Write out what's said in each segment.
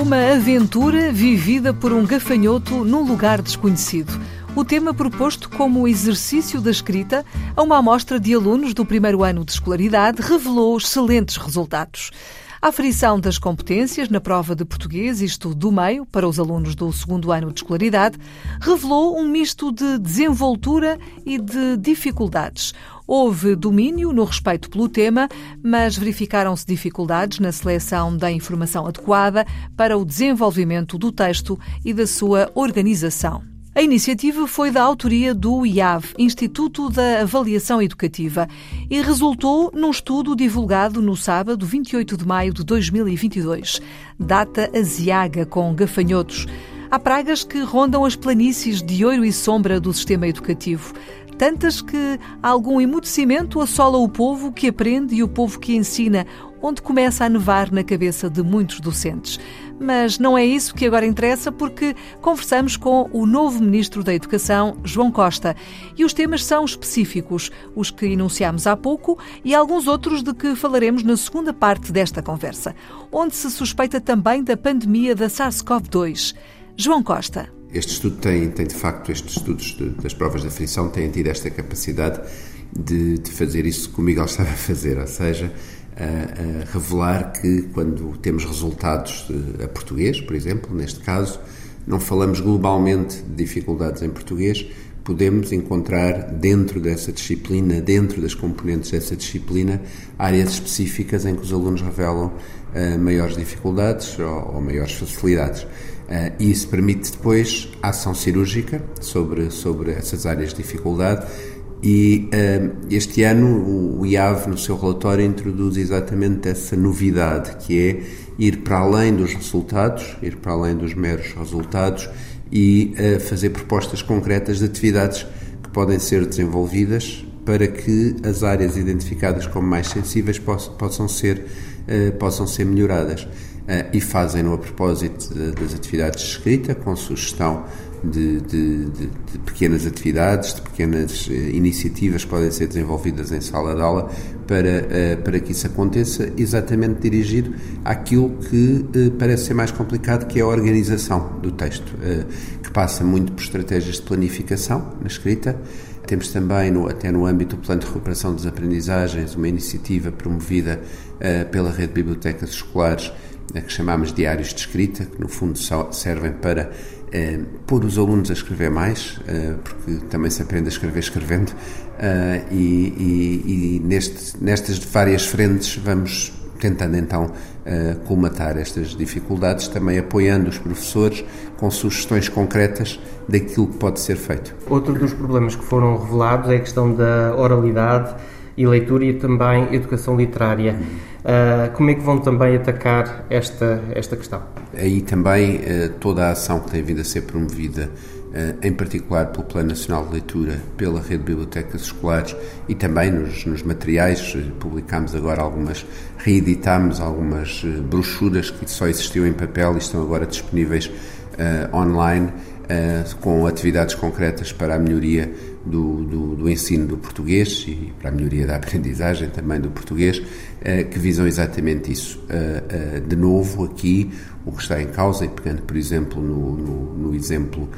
Uma aventura vivida por um gafanhoto num lugar desconhecido. O tema proposto como exercício da escrita a uma amostra de alunos do primeiro ano de escolaridade revelou excelentes resultados. A aferição das competências na prova de português, isto do meio, para os alunos do segundo ano de escolaridade, revelou um misto de desenvoltura e de dificuldades. Houve domínio no respeito pelo tema, mas verificaram-se dificuldades na seleção da informação adequada para o desenvolvimento do texto e da sua organização. A iniciativa foi da autoria do IAV, Instituto da Avaliação Educativa, e resultou num estudo divulgado no sábado 28 de maio de 2022. Data aziaga com gafanhotos. Há pragas que rondam as planícies de ouro e sombra do sistema educativo. Tantas que algum emudecimento assola o povo que aprende e o povo que ensina, onde começa a nevar na cabeça de muitos docentes. Mas não é isso que agora interessa, porque conversamos com o novo Ministro da Educação, João Costa, e os temas são específicos, os que enunciámos há pouco e alguns outros de que falaremos na segunda parte desta conversa, onde se suspeita também da pandemia da SARS-CoV-2. João Costa. Este estudo tem, tem de facto, estes estudos de, das provas de aflição têm tido esta capacidade de, de fazer isso que o Miguel estava a fazer, ou seja, a, a revelar que quando temos resultados de, a português, por exemplo, neste caso, não falamos globalmente de dificuldades em português, podemos encontrar dentro dessa disciplina, dentro das componentes dessa disciplina, áreas específicas em que os alunos revelam uh, maiores dificuldades ou, ou maiores facilidades. Uh, e isso permite depois ação cirúrgica sobre, sobre essas áreas de dificuldade. E uh, este ano o IAV, no seu relatório, introduz exatamente essa novidade, que é ir para além dos resultados, ir para além dos meros resultados e uh, fazer propostas concretas de atividades que podem ser desenvolvidas para que as áreas identificadas como mais sensíveis possam, ser, uh, possam ser melhoradas. e fazem-no a propósito das atividades de escrita, com sugestão de, de, de, pequenas atividades, de pequenas iniciativas que podem ser desenvolvidas em sala de aula para, para que isso aconteça, exatamente dirigido àquilo que parece ser mais complicado, que é a organização do texto, que passa muito por estratégias de planificação na escrita. Temos também, no, até no âmbito do Plano de Recuperação das Aprendizagens, uma iniciativa promovida pela Rede de Bibliotecas Escolares que chamamos diários de escrita, que no fundo servem para eh, pôr os alunos a escrever mais, porque também se aprende a escrever escrevendo, e, e, e neste, nestas várias frentes vamos tentando então colmatar estas dificuldades, também apoiando os professores com sugestões concretas daquilo que pode ser feito. Outro dos problemas que foram revelados é a questão da oralidade e leitura e também educação literária. Uh, como é que vão também atacar esta, esta questão? Aí também uh, toda a ação que tem vindo a ser promovida, em particular pelo Plano Nacional de Leitura, pela Rede de Bibliotecas Escolares e também nos, nos materiais, publicámos agora algumas, reeditámos algumas brochuras que só existiam em papel e estão agora disponíveis online, com atividades concretas para a melhoria do, do, do, ensino do português e para a melhoria da aprendizagem também do português, eh, que visam exatamente isso. Eh, eh, de novo, aqui, o que está em causa, e pegando, por exemplo, no, no, no exemplo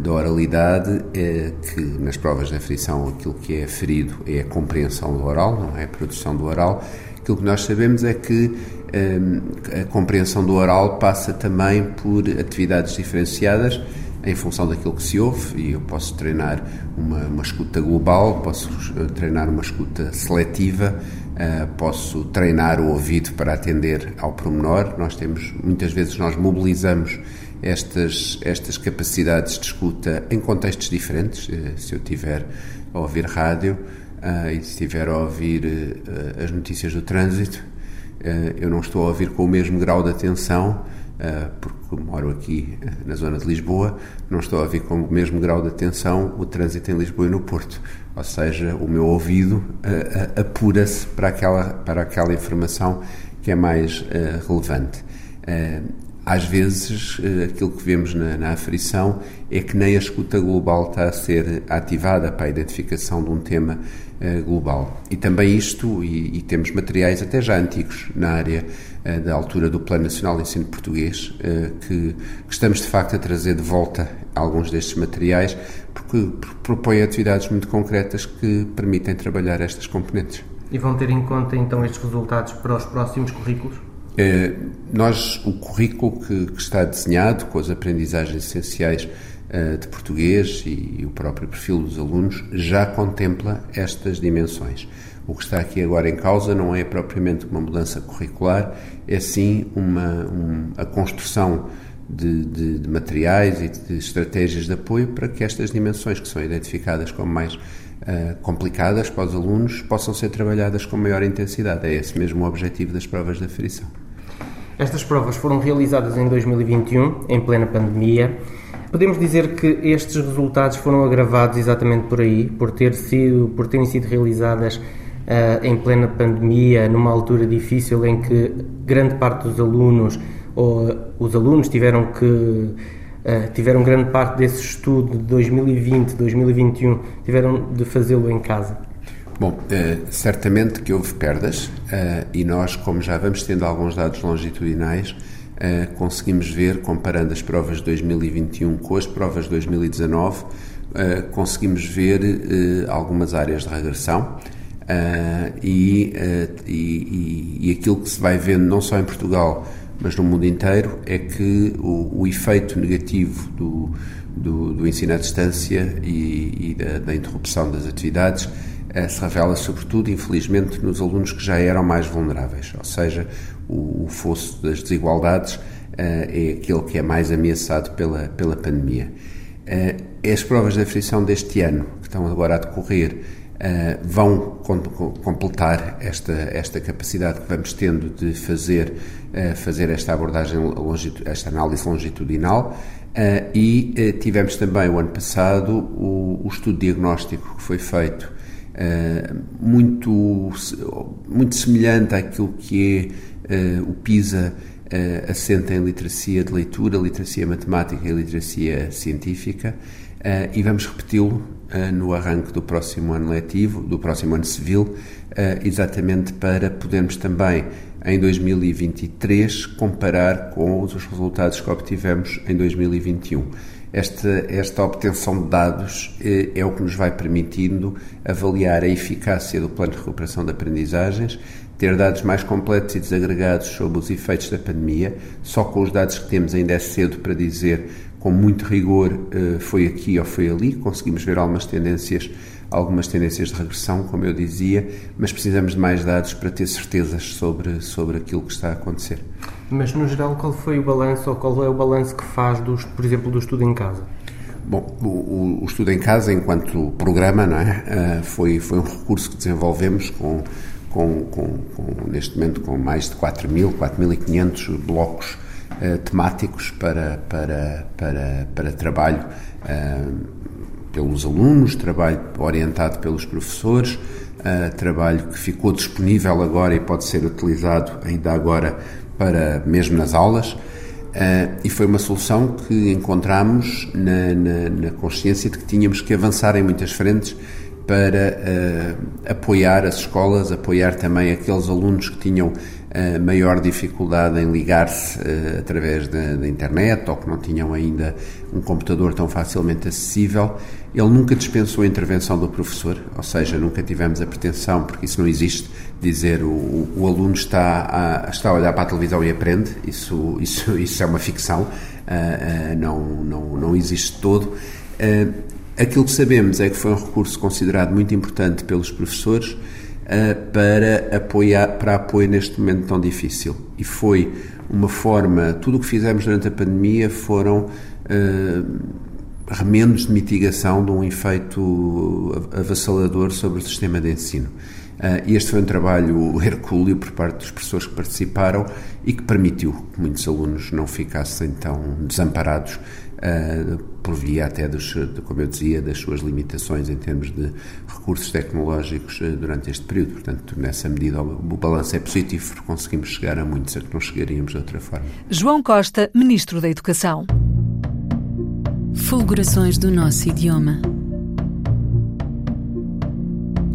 da oralidade, é que nas provas de aferição aquilo que é aferido é a compreensão do oral, não é a produção do oral. Aquilo que nós sabemos é que a compreensão do oral passa também por atividades diferenciadas em função daquilo que se ouve, e eu posso treinar uma, uma escuta global, posso eh, treinar uma escuta seletiva, uh, posso treinar o ouvido para atender ao pormenor. Nós temos, muitas vezes, nós mobilizamos estas, estas capacidades de escuta em contextos diferentes. Uh, se eu tiver a ouvir rádio uh, e se estiver a ouvir as notícias do trânsito, eu não estou a ouvir com o mesmo grau de atenção porque moro aqui na zona de Lisboa, não estou a ver com o mesmo grau de atenção o trânsito em Lisboa e no Porto. Ou seja, o meu ouvido apura-se para aquela, para aquela informação que é mais relevante às vezes aquilo que vemos na, na, aferição é que nem a escuta global está a ser ativada para a identificação de um tema global. E também isto, e, e, temos materiais até já antigos na área da altura do Plano Nacional de Ensino Português, uh, que, que, estamos de facto a trazer de volta alguns destes materiais, porque propõem atividades muito concretas que permitem trabalhar estas componentes. E vão ter em conta então estes resultados para os próximos currículos? Eh, nós, o currículo que, que, está desenhado, com as aprendizagens essenciais uh, de português e, e, o próprio perfil dos alunos, já contempla estas dimensões. O que está aqui agora em causa não é propriamente uma mudança curricular, é sim uma, um, a construção de, de, de, materiais e de estratégias de apoio para que estas dimensões, que são identificadas como mais uh, complicadas para os alunos, possam ser trabalhadas com maior intensidade. É esse mesmo o objetivo das provas de aferição. Estas provas foram realizadas em 2021, em plena pandemia. Podemos dizer que estes resultados foram agravados exatamente por aí, por, ter sido, por terem sido realizadas em plena pandemia, numa altura difícil em que grande parte dos alunos, ou os alunos tiveram que uh, tiveram grande parte desse estudo de 2020, 2021, tiveram de fazê-lo em casa. Bom, eh, certamente que houve perdas eh, e nós, como já vamos tendo alguns dados longitudinais, eh, conseguimos ver, comparando as provas de 2021 com as provas de 2019, conseguimos ver algumas áreas de regressão e, e, e aquilo que se vai vendo não só em Portugal, mas no mundo inteiro, é que o, o efeito negativo do, do, do, ensino à distância e, e da, da interrupção das atividades eh, se revela sobretudo, infelizmente, nos alunos que já eram mais vulneráveis, ou seja, o, o fosso das desigualdades uh, é aquele que é mais ameaçado pela, pela pandemia. Uh, as provas de aflição deste ano, que estão agora a decorrer, uh, vão com, com, completar esta, esta capacidade que vamos tendo de fazer, fazer esta abordagem, esta análise longitudinal. e tivemos também o ano passado o, o estudo diagnóstico que foi feito eh, muito, muito semelhante àquilo que é uh, o PISA uh, assenta em literacia de leitura, literacia matemática e literacia científica, e vamos repeti-lo no arranque do próximo ano letivo, do próximo ano civil, exatamente para podermos também em 2023 comparar com os resultados que obtivemos em 2021 esta, esta obtenção de dados é, é o que nos vai permitindo avaliar a eficácia do plano de recuperação de aprendizagens, ter dados mais completos e desagregados sobre os efeitos da pandemia. Só com os dados que temos ainda é cedo para dizer com muito rigor eh, foi aqui ou foi ali. Conseguimos ver algumas tendências, algumas tendências de regressão, como eu dizia, mas precisamos de mais dados para ter certezas sobre, sobre aquilo que está a acontecer. Mas, no geral, qual foi o balanço ou qual é o balanço que faz, do, por exemplo, do estudo em casa? Bom, o, o, estudo em casa, enquanto programa, não é? Uh, foi, foi um recurso que desenvolvemos com, com, com, com neste momento com mais de 4.000, 4.500 blocos uh, temáticos para, para, para, para trabalho uh, pelos alunos, trabalho orientado pelos professores, trabalho que ficou disponível agora e pode ser utilizado ainda agora para mesmo nas aulas, uh, e foi uma solução que encontramos na, na, na, consciência de que tínhamos que avançar em muitas frentes para uh, apoiar as escolas, apoiar também aqueles alunos que tinham uh, maior dificuldade em ligar-se através da, da internet ou que não tinham ainda um computador tão facilmente acessível. Ele nunca dispensou a intervenção do professor, ou seja, nunca tivemos a pretensão, porque isso não existe, dizer o, o aluno está a, está a olhar para a televisão e aprende, isso, isso, isso é uma ficção, uh, uh, não, não, não existe todo. Uh, aquilo que sabemos é que foi um recurso considerado muito importante pelos professores para, apoiar, para apoio neste momento tão difícil. E foi uma forma, tudo o que fizemos durante a pandemia foram remendos de mitigação de um efeito avassalador sobre o sistema de ensino. Este foi um trabalho hercúleo por parte dos professores que participaram e que permitiu que muitos alunos não ficassem tão desamparados por via até, dos, como eu dizia, das suas limitações em termos de recursos tecnológicos durante este período. Portanto, nessa medida, o balanço é positivo, porque conseguimos chegar a muitos a que não chegaríamos de outra forma. João Costa, Ministro da Educação. Fulgurações do nosso idioma.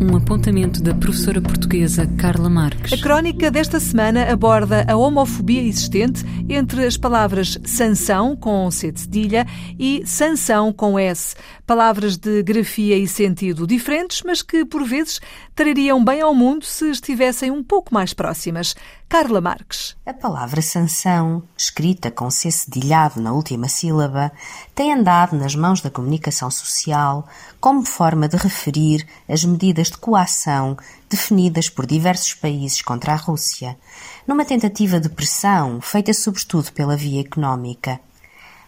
Um apontamento da professora portuguesa Carla Marques. A crónica desta semana aborda a homofobia existente entre as palavras sanção, com C de cedilha, e sanção, com S. Palavras de grafia e sentido diferentes, mas que, por vezes, trariam bem ao mundo se estivessem um pouco mais próximas. Carla Marques. A palavra sanção, escrita com C cedilhado na última sílaba, tem andado nas mãos da comunicação social como forma de referir as medidas de coação definidas por diversos países contra a Rússia, numa tentativa de pressão feita sobretudo pela via económica.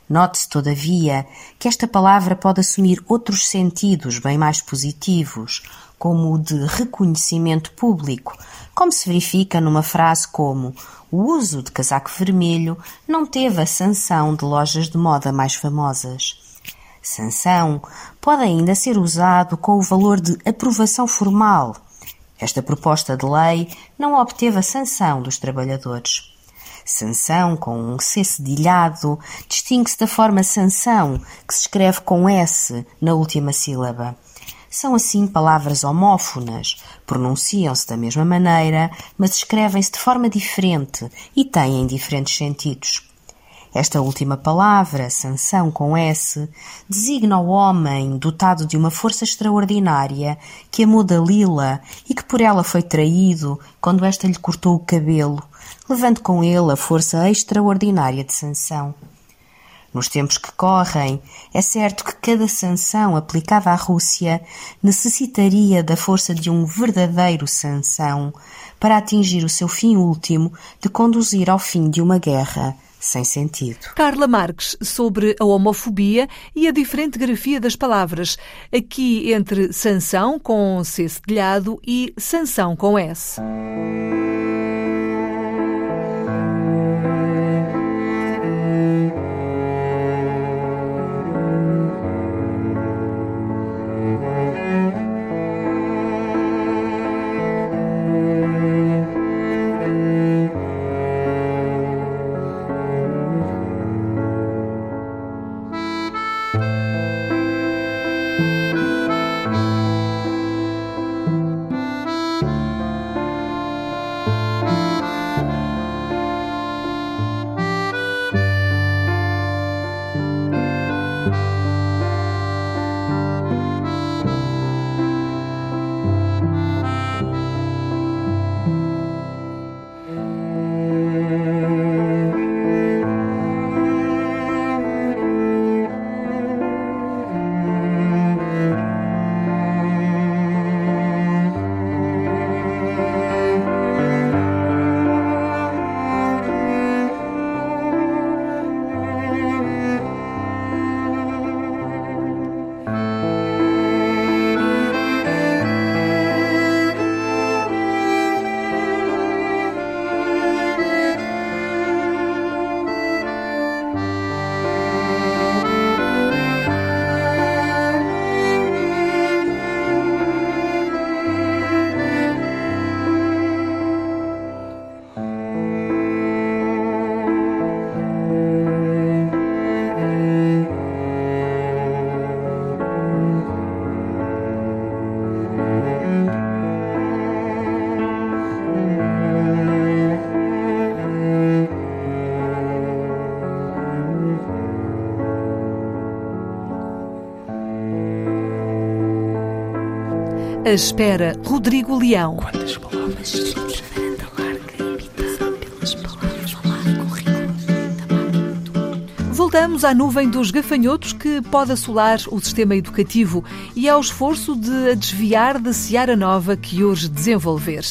Note-se, todavia, que esta palavra pode assumir outros sentidos bem mais positivos, como o de reconhecimento público, como se verifica numa frase como o uso de casaco vermelho não teve a sanção de lojas de moda mais famosas. Sanção pode ainda ser usado com o valor de aprovação formal. Esta proposta de lei não obteve a sanção dos trabalhadores. Sanção com um C cedilhado distingue-se da forma sanção, que se escreve com S na última sílaba. São assim palavras homófonas, pronunciam-se da mesma maneira, mas escrevem-se de forma diferente e têm diferentes sentidos. Esta última palavra, sanção com S, designa o homem dotado de uma força extraordinária que amou Dalila e que por ela foi traído quando esta lhe cortou o cabelo, levando com ele a força extraordinária de sanção. Nos tempos que correm, é certo que cada sanção aplicada à Rússia necessitaria da força de um verdadeiro sanção para atingir o seu fim último de conduzir ao fim de uma guerra sem sentido. Carla Marques, sobre a homofobia e a diferente grafia das palavras, aqui entre sanção com C cedilhado e sanção com S. A espera, Rodrigo Leão. Quantas palavras? Voltamos à nuvem dos gafanhotos que pode assolar o sistema educativo e ao esforço de a desviar da seara nova que urge desenvolver.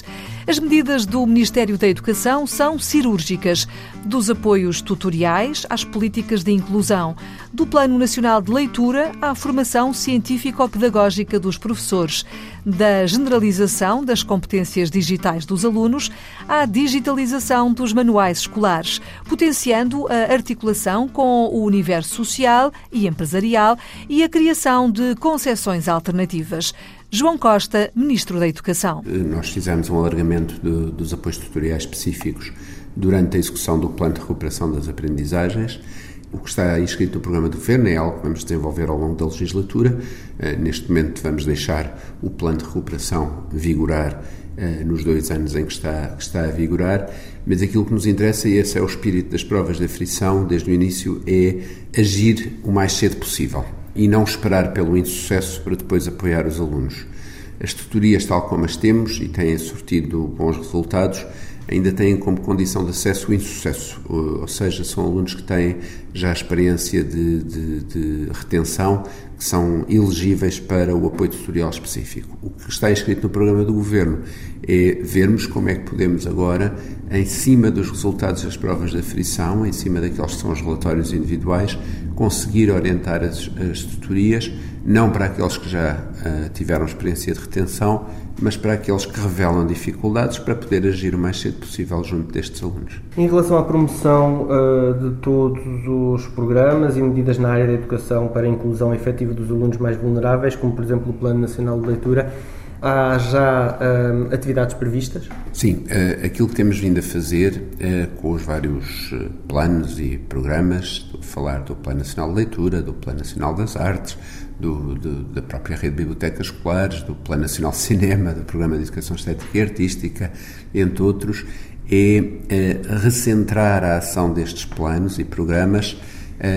As medidas do Ministério da Educação são cirúrgicas, dos apoios tutoriais às políticas de inclusão, do Plano Nacional de Leitura à formação científico-pedagógica dos professores, da generalização das competências digitais dos alunos à digitalização dos manuais escolares, potenciando a articulação com o universo social e empresarial e a criação de concepções alternativas. João Costa, Ministro da Educação. Nós fizemos um alargamento de, dos apoios tutoriais específicos durante a execução do Plano de Recuperação das Aprendizagens. O que está inscrito no programa do Governo é algo que vamos desenvolver ao longo da legislatura. Eh, neste momento, vamos deixar o plano de recuperação vigorar eh, nos dois anos em que está, que está a vigorar, mas aquilo que nos interessa, e esse é o espírito das provas de aflição desde o início, é agir o mais cedo possível e não esperar pelo insucesso para depois apoiar os alunos. As tutorias, tal como as temos e têm sortido bons resultados, ainda têm como condição de acesso o insucesso, ou seja, são alunos que têm já experiência de, de, de, retenção, que são elegíveis para o apoio tutorial específico. O que está inscrito no programa do Governo é vermos como é que podemos agora, em cima dos resultados das provas de aflição, em cima daqueles que são os relatórios individuais, conseguir orientar as, as tutorias, não para aqueles que já uh, tiveram experiência de retenção, mas para aqueles que revelam dificuldades para poder agir o mais cedo possível junto destes alunos. Em relação à promoção uh, de todos os programas e medidas na área da educação para a inclusão efetiva dos alunos mais vulneráveis, como por exemplo o Plano Nacional de Leitura, Há já uh, atividades previstas? Sim, uh, aquilo que temos vindo a fazer uh, com os vários planos e programas, falar do Plano Nacional de Leitura, do Plano Nacional das Artes, do, do, da própria rede de bibliotecas escolares, do Plano Nacional de Cinema, do Programa de Educação Estética e Artística, entre outros, é recentrar a ação destes planos e programas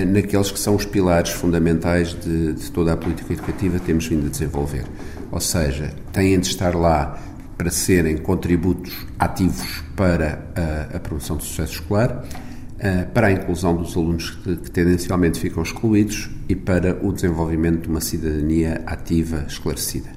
naqueles que são os pilares fundamentais de, de toda a política educativa que temos vindo a desenvolver ou seja, têm de estar lá para serem contributos ativos para a, a promoção do sucesso escolar, uh, para a inclusão dos alunos que, que, tendencialmente ficam excluídos e para o desenvolvimento de uma cidadania ativa esclarecida.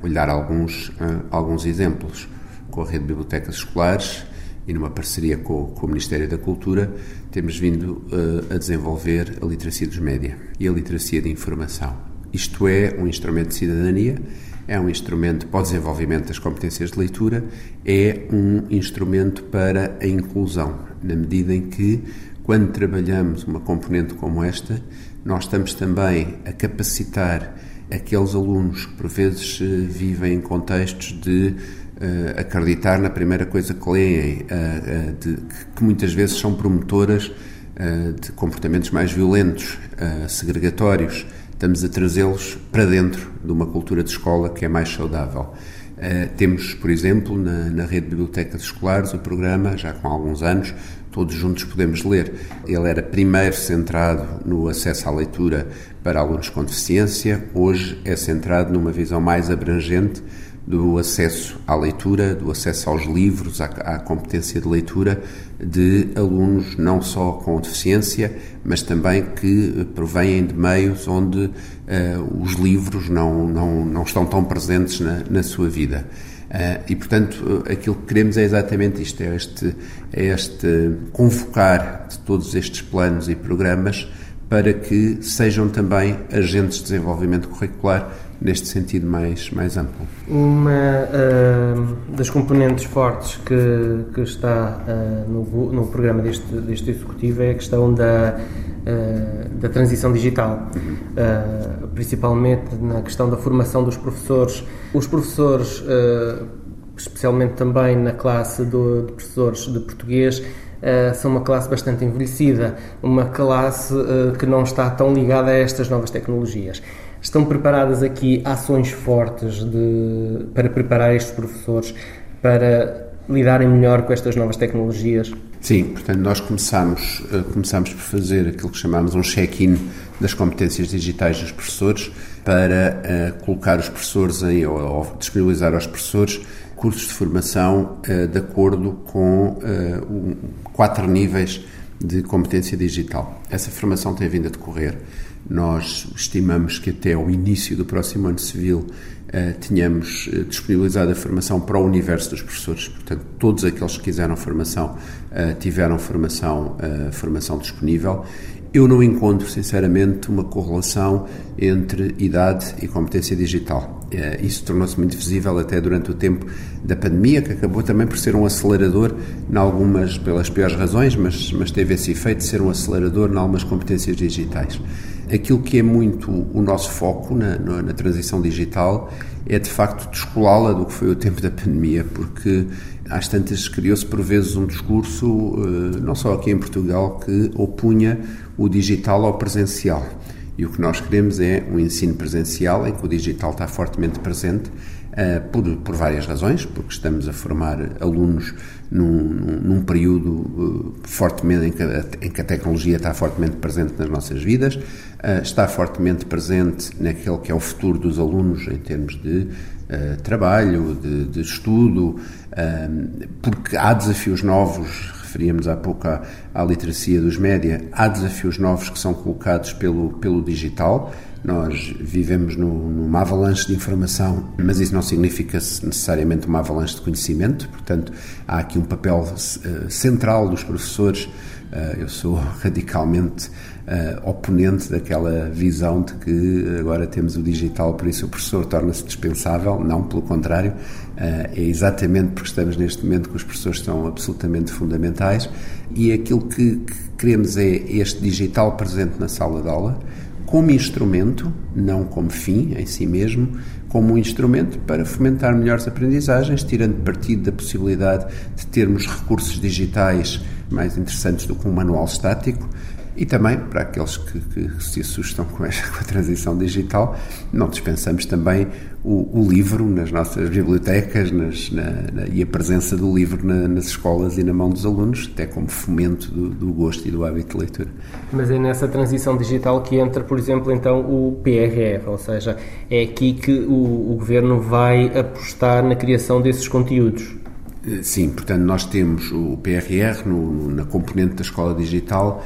Vou-lhe dar alguns, alguns exemplos. Com a rede de bibliotecas escolares e numa parceria com, com o Ministério da Cultura, temos vindo uh, a desenvolver a literacia dos média e a literacia de informação. Isto é um instrumento de cidadania é um instrumento para o desenvolvimento das competências de leitura, é um instrumento para a inclusão, na medida em que, quando trabalhamos uma componente como esta, nós estamos também a capacitar aqueles alunos que, por vezes, eh, vivem em contextos de uh, acreditar na primeira coisa que leem, uh, de, que muitas vezes são promotoras de comportamentos mais violentos, segregatórios estamos a trazê-los para dentro de uma cultura de escola que é mais saudável. Uh, temos, por exemplo, na, na, rede de bibliotecas escolares, o programa, já com alguns anos, Todos Juntos Podemos Ler. Ele era primeiro centrado no acesso à leitura para alunos com deficiência, hoje é centrado numa visão mais abrangente do acesso à leitura, do acesso aos livros, à, à, competência de leitura de alunos não só com deficiência, mas também que provêm de meios onde uh, os livros não, não, não estão tão presentes na, na sua vida. Uh, e, portanto, aquilo que queremos é exatamente isto: é este, é este convocar de todos estes planos e programas para que sejam também agentes de desenvolvimento curricular neste sentido mais, mais amplo. Uma uh, das componentes fortes que, que está uh, no, no programa deste, deste Executivo é a questão da, uh, da transição digital, principalmente na questão da formação dos professores. Os professores, especialmente também na classe do, de professores de português, Uh, são uma classe bastante envelhecida, uma classe uh, que não está tão ligada a estas novas tecnologias. Estão preparadas aqui ações fortes de, para preparar estes professores para lidarem melhor com estas novas tecnologias? Sim, portanto, nós começamos, eh, começamos por fazer aquilo que chamamos um check-in das competências digitais dos professores para colocar os professores em, ou, ou, disponibilizar aos professores cursos de formação uh, de acordo com um, quatro níveis de competência digital. Essa formação tem vindo a decorrer Nós estimamos que até o início do próximo ano civil tenhamos uh, disponibilizado a formação para o universo dos professores. Portanto, todos aqueles que quiseram formação tiveram formação, formação disponível. Eu não encontro, sinceramente, uma correlação entre idade e competência digital. Isso tornou-se muito visível até durante o tempo da pandemia, que acabou também por ser um acelerador, em algumas, pelas piores razões, mas, mas teve esse efeito de ser um acelerador em algumas competências digitais. Aquilo que é muito o nosso foco na, na, na transição digital é de facto descolá-la do que foi o tempo da pandemia, porque às tantas criou-se por vezes um discurso, eh, não só aqui em Portugal, que opunha o digital ao presencial. E o que nós queremos é um ensino presencial em que o digital está fortemente presente, uh, por, por várias razões, porque estamos a formar alunos num, num período uh, fortemente em que, a, em que, a, tecnologia está fortemente presente nas nossas vidas, uh, está fortemente presente naquele que é o futuro dos alunos em termos de trabalho, de, de estudo, porque há desafios novos referíamos há pouco à, à literacia dos média, há desafios novos que são colocados pelo, pelo digital. Nós vivemos no, numa avalanche de informação, mas isso não significa necessariamente uma avalanche de conhecimento, portanto, há aqui um papel uh, central dos professores. Uh, eu sou radicalmente uh, oponente daquela visão de que agora temos o digital, por isso o professor torna-se dispensável. Não, pelo contrário, uh, é exatamente porque estamos neste momento que os professores são absolutamente fundamentais e aquilo que, que queremos é este digital presente na sala de aula como instrumento, não como fim em si mesmo, como um instrumento para fomentar melhores aprendizagens, tirando partido da possibilidade de termos recursos digitais mais interessantes do que um manual estático, e também, para aqueles que, que se assustam com, esta, com a transição digital, não dispensamos também o, o livro nas nossas bibliotecas nas, na, na, e a presença do livro na, nas escolas e na mão dos alunos, até como fomento do, do, gosto e do hábito de leitura. Mas é nessa transição digital que entra, por exemplo, então o PRR, ou seja, é aqui que o, o Governo vai apostar na criação desses conteúdos. Eh, sim, portanto, nós temos o PRR no, na componente da escola digital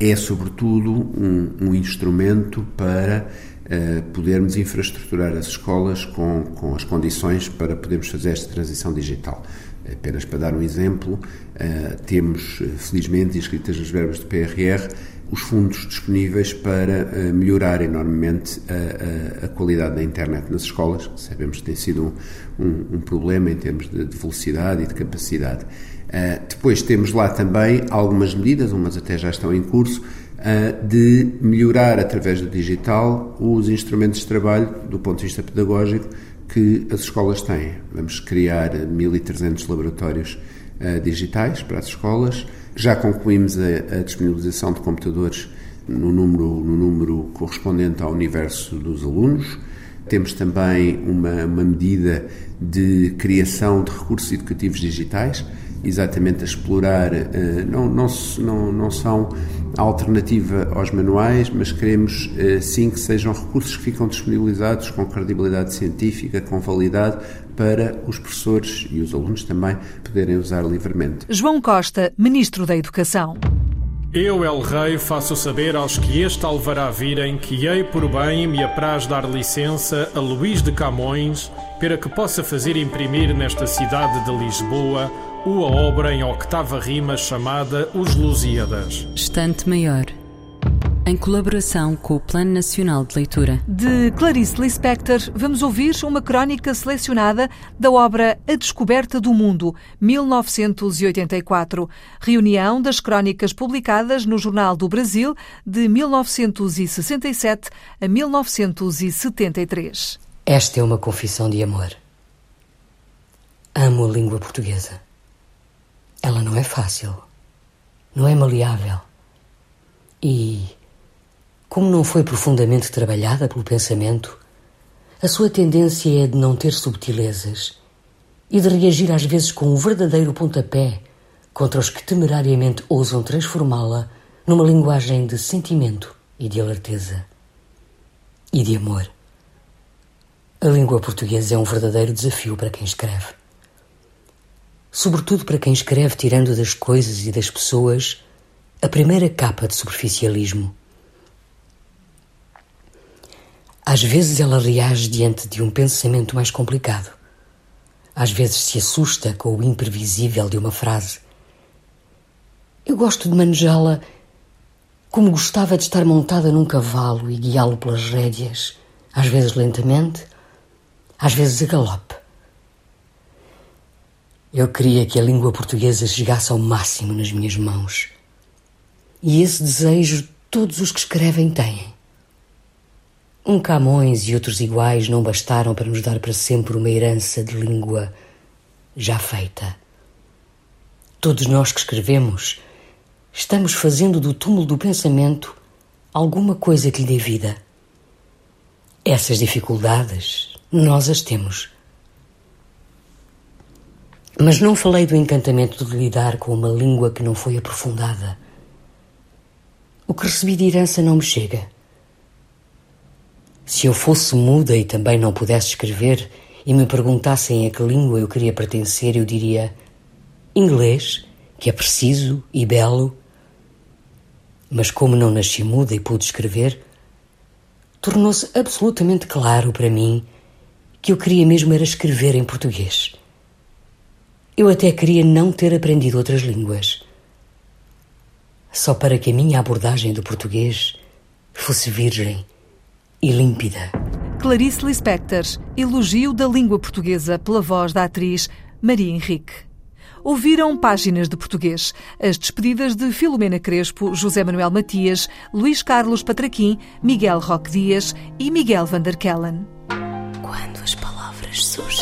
é, sobretudo, um, um instrumento para uh, podermos infraestruturar as escolas com, com as condições para podermos fazer esta transição digital. Apenas para dar um exemplo, uh, temos, felizmente, inscritas nas verbas do PRR, os fundos disponíveis para melhorar enormemente a, a, a, qualidade da internet nas escolas. Sabemos que tem sido um, um, um problema em termos de, de velocidade e de capacidade. Uh, depois temos lá também algumas medidas, umas até já estão em curso, uh, de melhorar através do digital os instrumentos de trabalho do ponto de vista pedagógico que as escolas têm. Vamos criar 1.300 laboratórios uh, digitais para as escolas. Já concluímos a, a, disponibilização de computadores no número, no número correspondente ao universo dos alunos. Temos também uma, uma medida de criação de recursos educativos digitais exatamente a explorar, eh, não, não, não, não são alternativa aos manuais, mas queremos eh, sim que sejam recursos que ficam disponibilizados com credibilidade científica, com validade, para os professores e os alunos também poderem usar livremente. João Costa, Ministro da Educação. Eu, El Rei, faço saber aos que este alvará virem que hei por bem me apraz dar licença a Luís de Camões para que possa fazer imprimir nesta cidade de Lisboa uma obra em octava rima chamada Os Lusíadas. Estante Maior. Em colaboração com o Plano Nacional de Leitura. De Clarice Lispector, vamos ouvir uma crónica selecionada da obra A Descoberta do Mundo, 1984. Reunião das crónicas publicadas no Jornal do Brasil de 1967 a 1973. Esta é uma confissão de amor. Amo a língua portuguesa. Ela não é fácil, não é maleável. E, como não foi profundamente trabalhada pelo pensamento, a sua tendência é de não ter subtilezas e de reagir às vezes com um verdadeiro pontapé contra os que temerariamente ousam transformá-la numa linguagem de sentimento e de alerteza e de amor. A língua portuguesa é um verdadeiro desafio para quem escreve sobretudo para quem escreve tirando das coisas e das pessoas a primeira capa de superficialismo. Às vezes ela reage diante de um pensamento mais complicado. Às vezes se assusta com o imprevisível de uma frase. Eu gosto de manejá-la como gostava de estar montada num cavalo e guiá-lo pelas rédeas, às vezes lentamente, às vezes a galope. Eu queria que a língua portuguesa chegasse ao máximo nas minhas mãos. E esse desejo todos os que escrevem têm. Um Camões e outros iguais não bastaram para nos dar para sempre uma herança de língua já feita. Todos nós que escrevemos estamos fazendo do túmulo do pensamento alguma coisa que lhe dê vida. Essas dificuldades nós as temos. Mas não falei do encantamento de lidar com uma língua que não foi aprofundada. O que recebi de herança não me chega. Se eu fosse muda e também não pudesse escrever e me perguntassem a que língua eu queria pertencer, eu diria inglês, que é preciso e belo mas como não nasci muda e pude escrever, tornou-se absolutamente claro para mim que eu queria mesmo era escrever em português. Eu até queria não ter aprendido outras línguas, só para que a minha abordagem do português fosse virgem e límpida. Clarice Lispector, elogio da língua portuguesa pela voz da atriz Maria Henrique ouviram páginas de português. As despedidas de Filomena Crespo, José Manuel Matias, Luís Carlos Patraquim, Miguel Roque Dias e Miguel Vanderkellen. Quando as palavras surgem